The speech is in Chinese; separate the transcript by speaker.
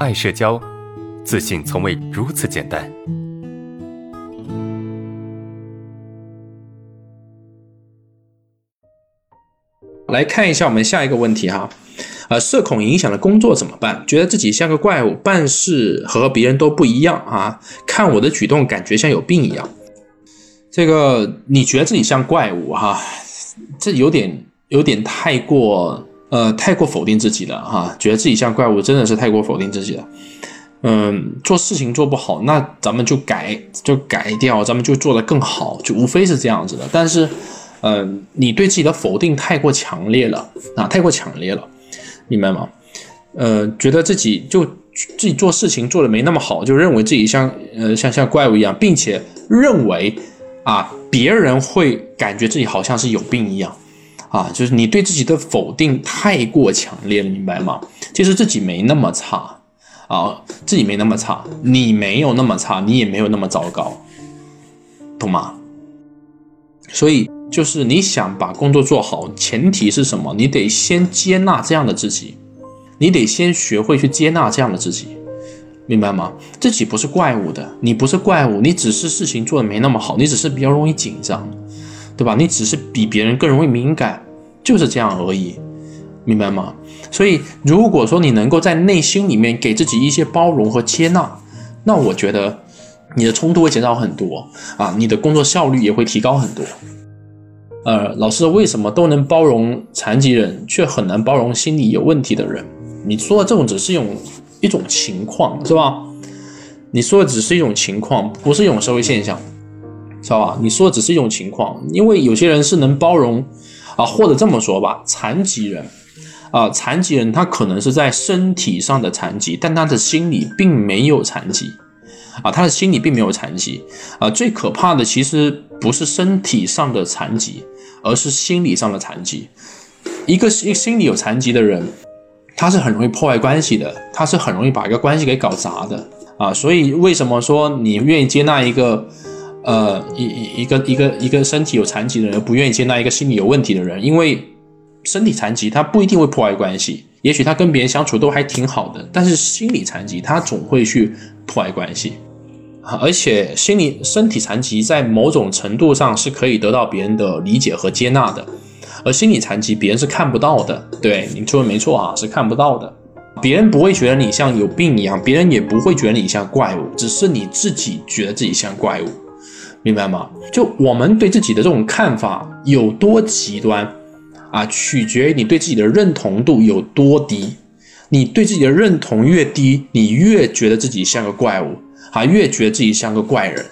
Speaker 1: 爱社交，自信从未如此简单。
Speaker 2: 来看一下我们下一个问题哈，呃，社恐影响了工作怎么办？觉得自己像个怪物，办事和别人都不一样啊，看我的举动感觉像有病一样。这个你觉得自己像怪物哈？这有点有点太过。呃，太过否定自己了哈，觉得自己像怪物，真的是太过否定自己了。嗯，做事情做不好，那咱们就改，就改掉，咱们就做得更好，就无非是这样子的。但是，嗯，你对自己的否定太过强烈了啊，太过强烈了，明白吗？呃，觉得自己就自己做事情做的没那么好，就认为自己像呃像像怪物一样，并且认为啊别人会感觉自己好像是有病一样。啊，就是你对自己的否定太过强烈了，明白吗？其实自己没那么差啊，自己没那么差，你没有那么差，你也没有那么糟糕，懂吗？所以就是你想把工作做好，前提是什么？你得先接纳这样的自己，你得先学会去接纳这样的自己，明白吗？自己不是怪物的，你不是怪物，你只是事情做的没那么好，你只是比较容易紧张，对吧？你只是比别人更容易敏感。就是这样而已，明白吗？所以，如果说你能够在内心里面给自己一些包容和接纳，那我觉得你的冲突会减少很多啊，你的工作效率也会提高很多。呃，老师为什么都能包容残疾人，却很难包容心理有问题的人？你说的这种只是一种一种情况，是吧？你说的只是一种情况，不是一种社会现象，知道吧？你说的只是一种情况，因为有些人是能包容。啊，或者这么说吧，残疾人，啊，残疾人他可能是在身体上的残疾，但他的心理并没有残疾，啊，他的心理并没有残疾，啊，最可怕的其实不是身体上的残疾，而是心理上的残疾。一个心心理有残疾的人，他是很容易破坏关系的，他是很容易把一个关系给搞砸的，啊，所以为什么说你愿意接纳一个？呃，一一一个一个一个身体有残疾的人不愿意接纳一个心理有问题的人，因为身体残疾他不一定会破坏关系，也许他跟别人相处都还挺好的，但是心理残疾他总会去破坏关系！而且心理身体残疾在某种程度上是可以得到别人的理解和接纳的，而心理残疾别人是看不到的。对你说的没错啊，是看不到的，别人不会觉得你像有病一样，别人也不会觉得你像怪物，只是你自己觉得自己像怪物。明白吗？就我们对自己的这种看法有多极端啊，取决于你对自己的认同度有多低。你对自己的认同越低，你越觉得自己像个怪物啊，越觉得自己像个怪人。